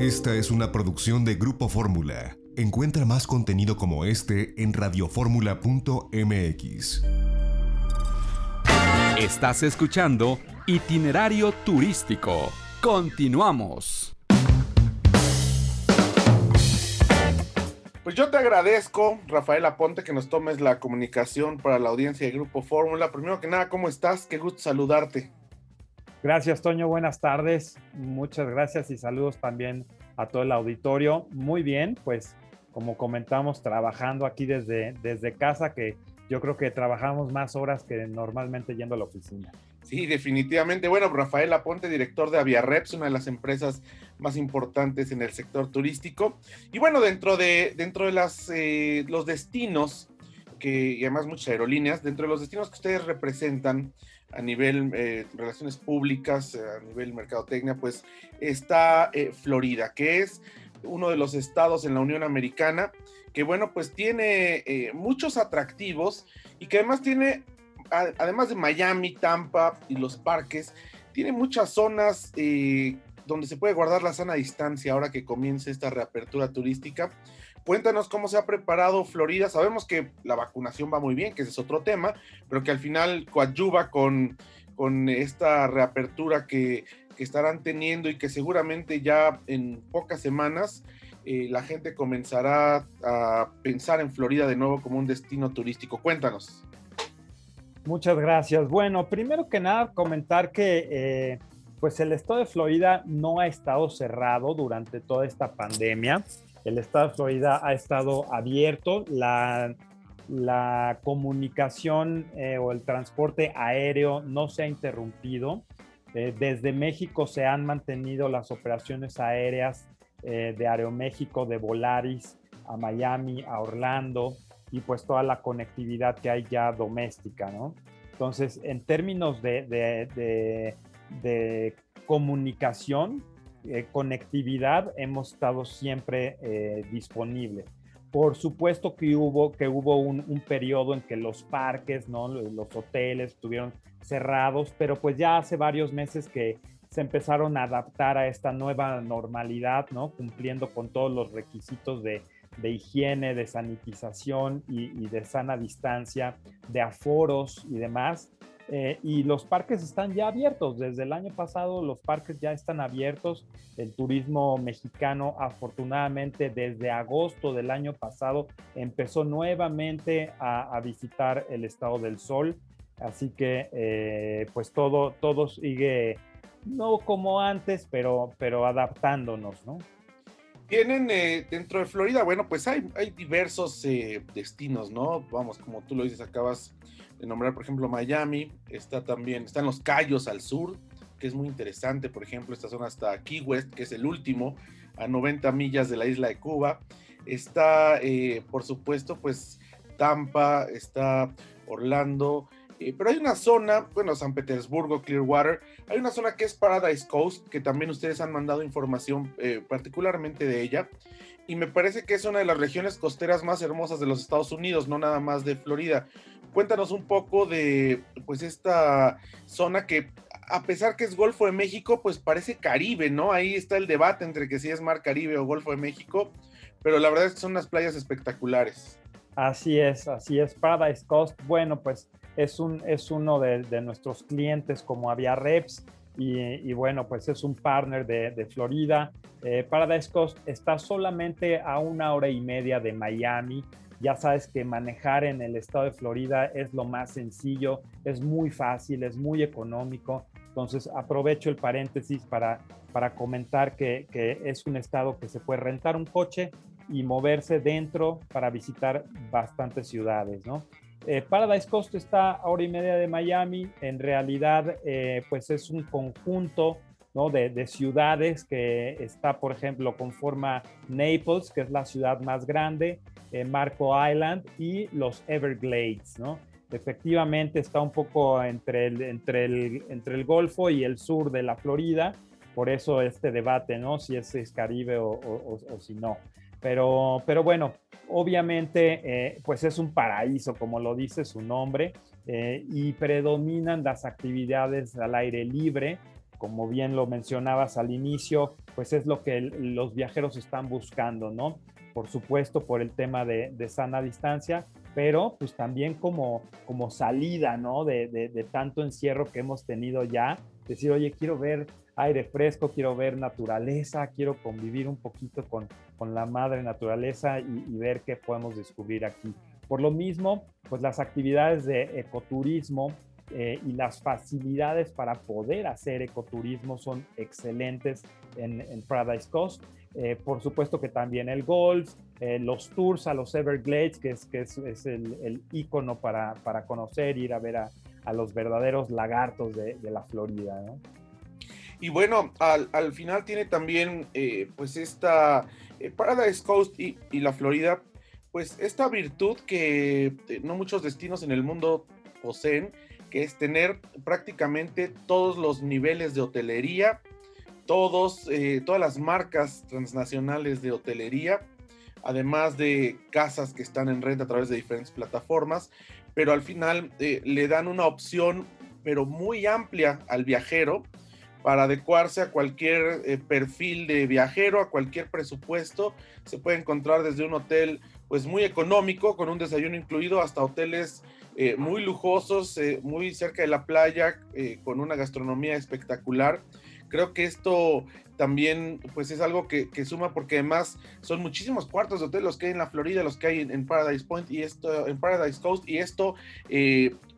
Esta es una producción de Grupo Fórmula. Encuentra más contenido como este en radioformula.mx. Estás escuchando Itinerario Turístico. Continuamos. Pues yo te agradezco, Rafael Aponte, que nos tomes la comunicación para la audiencia de Grupo Fórmula. Primero que nada, ¿cómo estás? Qué gusto saludarte. Gracias, Toño. Buenas tardes. Muchas gracias y saludos también a todo el auditorio. Muy bien, pues como comentamos, trabajando aquí desde, desde casa, que yo creo que trabajamos más horas que normalmente yendo a la oficina. Sí, definitivamente. Bueno, Rafael Aponte, director de Aviareps, una de las empresas más importantes en el sector turístico. Y bueno, dentro de, dentro de eh, los destinos, que, y además muchas aerolíneas, dentro de los destinos que ustedes representan a nivel eh, relaciones públicas, a nivel mercadotecnia, pues está eh, Florida, que es uno de los estados en la Unión Americana que bueno, pues tiene muchos atractivos y que además tiene además de Miami, Tampa y los parques, tiene muchas zonas eh, donde se puede guardar la sana distancia ahora que comience esta reapertura turística. Cuéntanos cómo se ha preparado Florida. Sabemos que la vacunación va muy bien, que ese es otro tema, pero que al final coadyuva con, con esta reapertura que, estarán teniendo y que seguramente ya en pocas semanas eh, la gente comenzará a pensar en Florida de nuevo como un destino turístico. Cuéntanos. Muchas gracias. Bueno, primero que nada, comentar que eh, pues el estado de Florida no ha estado cerrado durante toda esta pandemia. El estado de Florida ha estado abierto. La, comunicación eh, o el transporte aéreo no se ha interrumpido. Eh, desde México se han mantenido las operaciones aéreas de Aeroméxico, de Volaris a Miami, a Orlando, y pues toda la conectividad que hay ya doméstica, ¿no? Entonces, en términos de, comunicación, eh, conectividad, hemos estado siempre eh, disponibles. Por supuesto que hubo, que hubo un, un, periodo en que los parques, ¿no? los hoteles estuvieron cerrados, pero pues ya hace varios meses que se empezaron a adaptar a esta nueva normalidad, ¿no? cumpliendo con todos los requisitos de, de higiene, de sanitización y, de sana distancia, de aforos y demás. Eh, y los parques están ya abiertos. Desde el año pasado los parques ya están abiertos. El turismo mexicano afortunadamente desde agosto del año pasado empezó nuevamente a, visitar el estado del sol. Así que eh, pues todo, todo sigue, no como antes, pero, pero adaptándonos, ¿no? Tienen eh, dentro de Florida, bueno, pues hay, hay diversos eh, destinos, ¿no? Vamos, como tú lo dices, acabas nombrar, por ejemplo, Miami, está también, están los Cayos al sur, que es muy interesante, por ejemplo, esta zona hasta Key West, que es el último, a 90 millas de la isla de Cuba. Está, eh, por supuesto, pues Tampa, está Orlando, eh, pero hay una zona, bueno, San Petersburgo, Clearwater, hay una zona que es Paradise Coast, que también ustedes han mandado información eh, particularmente de ella, y me parece que es una de las regiones costeras más hermosas de los Estados Unidos, no nada más de Florida. Cuéntanos un poco de, pues, esta zona que, a pesar que es Golfo de México, pues parece Caribe, ¿no? Ahí está el debate entre que si es Mar Caribe o Golfo de México, pero la verdad es que son unas playas espectaculares. Así es, así es. Paradise Coast, bueno, pues es, un, es uno de, nuestros clientes como Aviareps y, y bueno, pues es un partner de, Florida. Eh, Paradise Coast está solamente a una hora y media de Miami. Ya sabes que manejar en el estado de Florida es lo más sencillo, es muy fácil, es muy económico. Entonces aprovecho el paréntesis para, para comentar que, que es un estado que se puede rentar un coche y moverse dentro para visitar bastantes ciudades, ¿no? Eh, Paradise Coast está a hora y media de Miami. En realidad, eh, pues es un conjunto ¿no? de, ciudades que está, por ejemplo, conforma Naples, que es la ciudad más grande, eh, Marco Island y los Everglades, ¿no? Efectivamente está un poco entre el, entre, el, entre el Golfo y el sur de la Florida, por eso este debate, ¿no? Si es, Caribe o si no. Pero, pero bueno, obviamente, eh, pues es un paraíso, como lo dice su nombre, eh, y predominan las actividades al aire libre. Como bien lo mencionabas al inicio, pues es lo que los viajeros están buscando, ¿no? Por supuesto, por el tema de, sana distancia, pero pues también como, como salida, ¿no? De, de, tanto encierro que hemos tenido ya, decir, oye, quiero ver aire fresco, quiero ver naturaleza, quiero convivir un poquito con, con la madre naturaleza y, y, ver qué podemos descubrir aquí. Por lo mismo, pues las actividades de ecoturismo eh, y las facilidades para poder hacer ecoturismo son excelentes en, Paradise Coast. Eh, por supuesto que también el golf, eh, los tours a los Everglades, que es, que es, es el, el, ícono para, para, conocer, ir a ver a, a los verdaderos lagartos de, de la Florida. ¿no? Y bueno, al, al, final tiene también pues esta Paradise Coast y, y, la Florida pues esta virtud que eh, no muchos destinos en el mundo poseen, que es tener prácticamente todos los niveles de hotelería, todos, eh, todas las marcas transnacionales de hotelería, además de casas que están en renta a través de diferentes plataformas, pero al final eh, le dan una opción, pero muy amplia al viajero para adecuarse a cualquier perfil de viajero, a cualquier presupuesto. Se puede encontrar desde un hotel pues muy económico, con un desayuno incluido, hasta hoteles eh, muy lujosos, eh, muy cerca de la playa, eh, con una gastronomía espectacular. Creo que esto también pues es algo que, suma porque además son muchísimos cuartos de hotel los que hay en la Florida, los que hay en, Paradise Point y esto en Paradise Coast y esto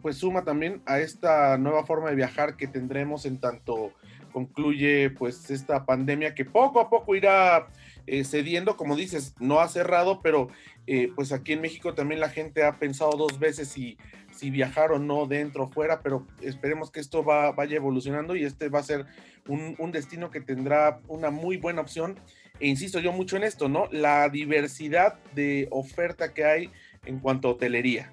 pues suma también a esta nueva forma de viajar que tendremos en tanto concluye pues esta pandemia que poco a poco irá eh, cediendo, como dices, no ha cerrado, pero eh, pues aquí en México también la gente ha pensado dos veces si, si viajar o no dentro o fuera, pero esperemos que esto va, vaya evolucionando y este va a ser un, destino que tendrá una muy buena opción. E insisto yo mucho en esto, ¿no? La diversidad de oferta que hay en cuanto a hotelería.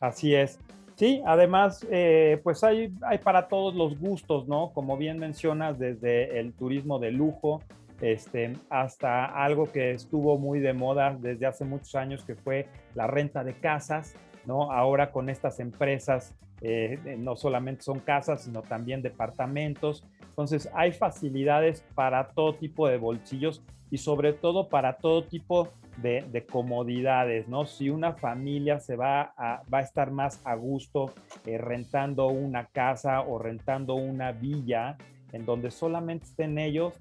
Así es. Sí, además, eh, pues hay, hay para todos los gustos, ¿no? Como bien mencionas, desde el turismo de lujo, este, hasta algo que estuvo muy de moda desde hace muchos años, que fue la renta de casas, ¿no? Ahora con estas empresas, eh, no solamente son casas, sino también departamentos. Entonces, hay facilidades para todo tipo de bolsillos y sobre todo para todo tipo de, comodidades, ¿no? Si una familia se va a, va a estar más a gusto eh, rentando una casa o rentando una villa en donde solamente estén ellos,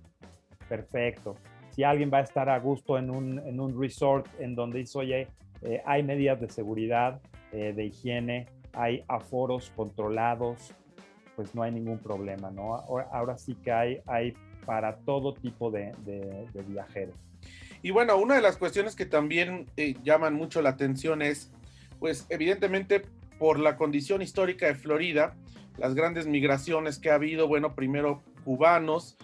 perfecto. Si alguien va a estar a gusto en un, en un resort en donde dice, oye, eh, hay medidas de seguridad, eh, de higiene, hay aforos controlados, pues no hay ningún problema, ¿no? Ahora, sí que hay, hay para todo tipo de, viajeros. Y bueno, una de las cuestiones que también eh, llaman mucho la atención es, pues evidentemente por la condición histórica de Florida, las grandes migraciones que ha habido, bueno, primero cubanos,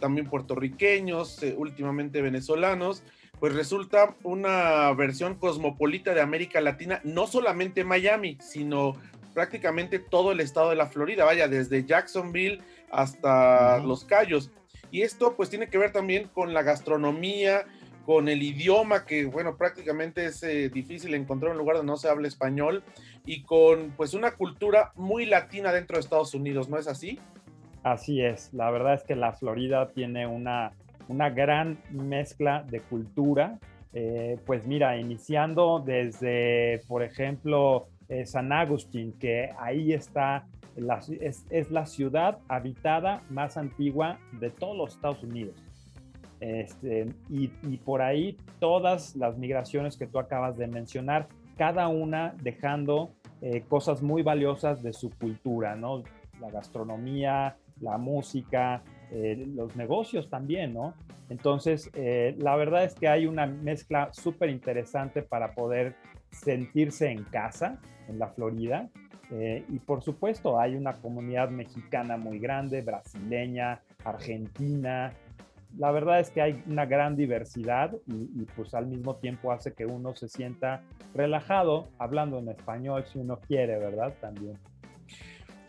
también puertorriqueños, eh, últimamente venezolanos, pues resulta una versión cosmopolita de América Latina, no solamente Miami, sino prácticamente todo el estado de la Florida, vaya, desde Jacksonville hasta Los Cayos. Y esto pues tiene que ver también con la gastronomía, con el idioma, que bueno, prácticamente es eh, difícil encontrar un lugar donde no se hable español, y con pues una cultura muy latina dentro de Estados Unidos, ¿no es así? Así es, la verdad es que la Florida tiene una, una gran mezcla de cultura. Eh, pues mira, iniciando desde, por ejemplo, eh, San Agustín, que ahí está, es, la ciudad habitada más antigua de todos los Estados Unidos. Este, y, por ahí todas las migraciones que tú acabas de mencionar, cada una dejando eh, cosas muy valiosas de su cultura, ¿no? La gastronomía, la música, eh, los negocios también, ¿no? Entonces, eh, la verdad es que hay una mezcla súper interesante para poder sentirse en casa en la Florida. Eh, y por supuesto, hay una comunidad mexicana muy grande, brasileña, argentina. La verdad es que hay una gran diversidad y, y pues al mismo tiempo hace que uno se sienta relajado hablando en español si uno quiere, ¿verdad? También.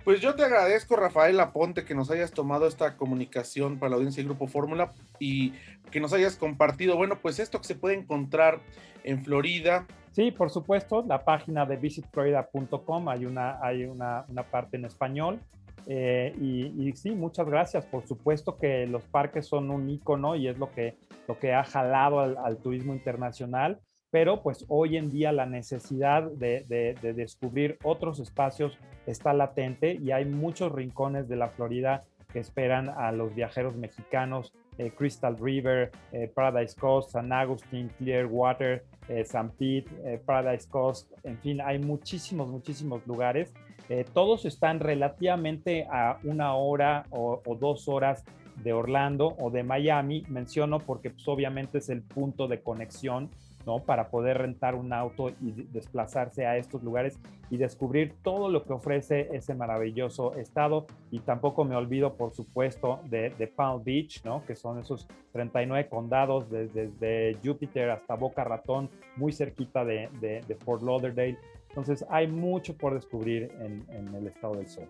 Pues yo te agradezco, Rafael Aponte, que nos hayas tomado esta comunicación para la audiencia del Grupo Fórmula y que nos hayas compartido, bueno, pues esto que se puede encontrar en Florida. Sí, por supuesto, la página de visitflorida.com hay, una, hay una, parte en español Eh, y, sí, muchas gracias. Por supuesto que los parques son un icono y es lo que, lo que ha jalado al, turismo internacional, pero pues hoy en día la necesidad de, de, descubrir otros espacios está latente y hay muchos rincones de la Florida que esperan a los viajeros mexicanos. Eh, Crystal River, eh, Paradise Coast, San Agustín, Clearwater, San Pete, Paradise Coast, en fin, hay muchísimos, muchísimos lugares eh, todos están relativamente a una hora o, dos horas de Orlando o de Miami. Menciono porque pues, obviamente es el punto de conexión ¿no? para poder rentar un auto y desplazarse a estos lugares y descubrir todo lo que ofrece ese maravilloso estado. Y tampoco me olvido, por supuesto, de, Palm Beach, ¿no? que son esos 39 condados desde, Júpiter hasta Boca Ratón, muy cerquita de, de Fort Lauderdale. Entonces hay mucho por descubrir en, el estado del sol.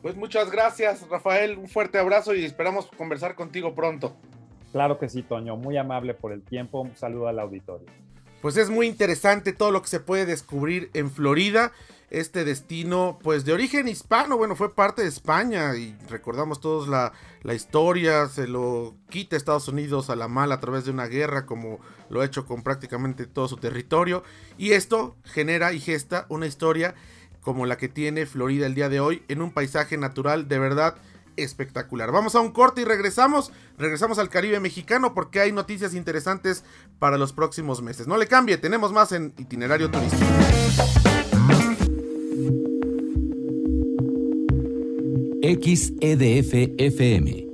Pues muchas gracias, Rafael. Un fuerte abrazo y esperamos conversar contigo pronto. Claro que sí, Toño. Muy amable por el tiempo. Un saludo al auditorio. Pues es muy interesante todo lo que se puede descubrir en Florida este destino, pues de origen hispano, bueno, fue parte de España y recordamos todos la, la, historia, se lo quita Estados Unidos a la mala a través de una guerra, como lo ha hecho con prácticamente todo su territorio, y esto genera y gesta una historia como la que tiene Florida el día de hoy, en un paisaje natural de verdad espectacular. Vamos a un corte y regresamos. Regresamos al Caribe mexicano porque hay noticias interesantes para los próximos meses. No le cambie, tenemos más en itinerario turístico. XEDF FM